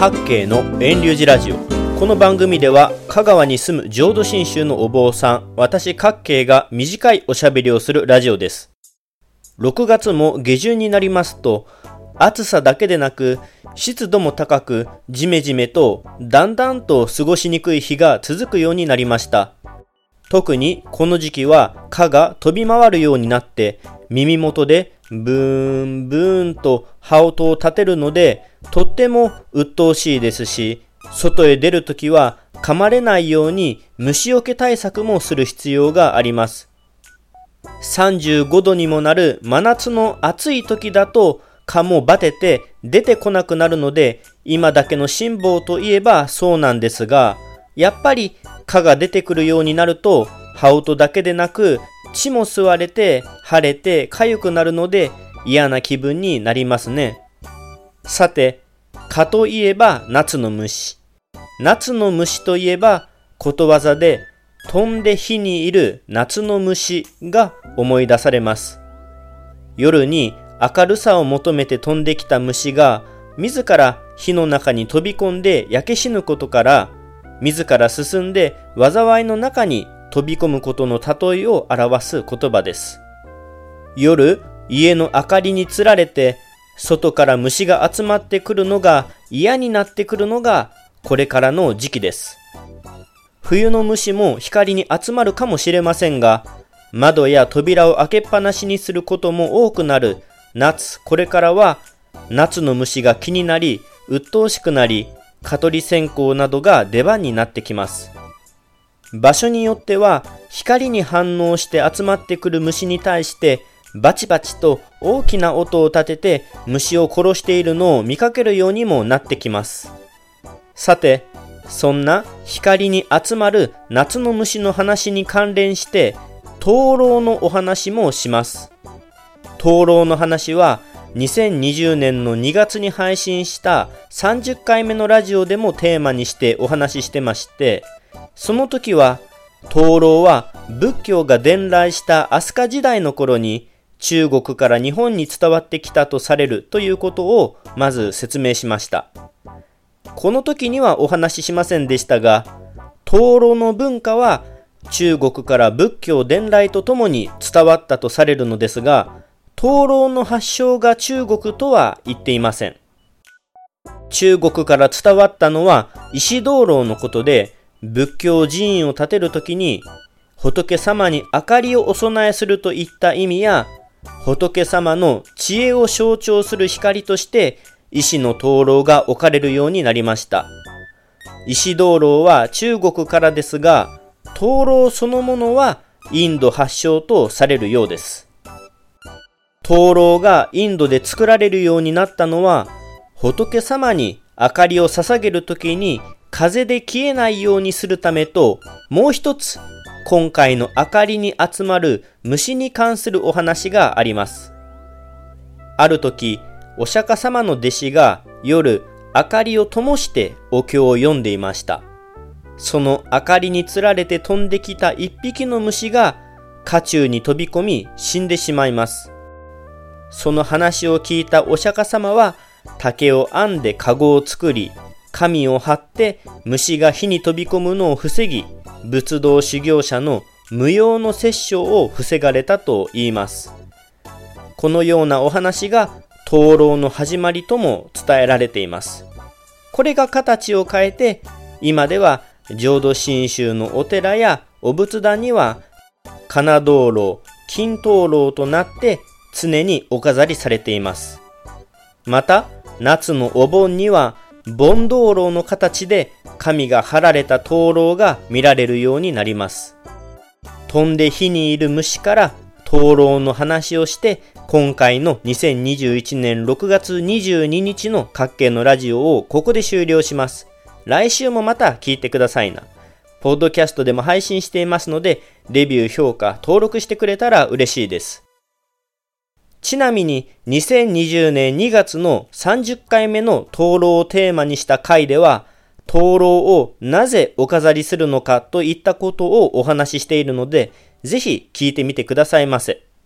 各景の遠流寺ラジオ。この番組では香川に住む浄土真宗のお坊さん私各慶が短いおしゃべりをするラジオです。6月も下旬になりますと暑さだけでなく湿度も高くジメジメとだんだんと過ごしにくい日が続くようになりました。特にこの時期は蚊が飛び回るようになって耳元でブーンブーンと羽音を立てるのでとっても鬱陶しいですし外へ出るときは噛まれないように虫除け対策もする必要があります。35度にもなる真夏の暑い時だと蚊もバテて出てこなくなるので今だけの辛抱といえばそうなんですがやっぱり蚊が出てくるようになると羽音だけでなく血も吸われて腫れて痒くなるので嫌な気分になりますね。さて、蚊といえば夏の虫。夏の虫といえばことわざで飛んで火にいる夏の虫が思い出されます。夜に明るさを求めて飛んできた虫が自ら火の中に飛び込んで焼け死ぬことから自ら進んで災いの中に飛び込むことの例えを表す言葉です。夜、家の明かりにつられて、外から虫が集まってくるのが嫌になってくるのがこれからの時期です。冬の虫も光に集まるかもしれませんが、窓や扉を開けっぱなしにすることも多くなる夏、これからは夏の虫が気になり、鬱陶しくなり、蚊取り線香などが出番になってきます。場所によっては光に反応して集まってくる虫に対してバチバチと大きな音を立てて虫を殺しているのを見かけるようにもなってきます。さて、そんな光に集まる夏の虫の話に関連して灯籠のお話もします。灯籠の話は2020年の2月に配信した30回目のラジオでもテーマにしてお話ししてまして、その時は、灯籠は仏教が伝来した飛鳥時代の頃に中国から日本に伝わってきたとされるということをまず説明しました。この時にはお話ししませんでしたが、灯籠の文化は中国から仏教伝来とともに伝わったとされるのですが、灯籠の発祥が中国とは言っていません。中国から伝わったのは石灯籠のことで、仏教寺院を建てるときに、仏様に明かりをお供えするといった意味や、仏様の知恵を象徴する光として、石の灯籠が置かれるようになりました。石灯籠は中国からですが、灯籠そのものはインド発祥とされるようです。灯籠がインドで作られるようになったのは、仏様に明かりを捧げるときに風で消えないようにするためと、もう一つ、今回の明かりに集まる虫に関するお話があります。ある時、お釈迦様の弟子が夜、明かりを灯してお経を読んでいました。その明かりにつられて飛んできた一匹の虫が、家中に飛び込み死んでしまいます。その話を聞いたお釈迦様は、竹を編んで籠を作り、紙を貼って虫が火に飛び込むのを防ぎ、仏道修行者の無用の殺生を防がれたと言います。このようなお話が灯籠の始まりとも伝えられています。これが形を変えて、今では浄土真宗のお寺やお仏壇には、金灯籠、金灯籠となって常にお飾りされています。また、夏のお盆には盆灯籠の形で神が貼られた灯籠が見られるようになります。飛んで火にいる虫から灯籠の話をして、今回の2021年6月22日の各系のラジオをここで終了します。来週もまた聞いてくださいな。ポッドキャストでも配信していますので、レビュー、評価、登録してくれたら嬉しいです。ちなみに2020年2月の30回目の灯籠をテーマにした回では、灯籠をなぜお飾りするのかといったことをお話ししているので、ぜひ聞いてみてくださいませ。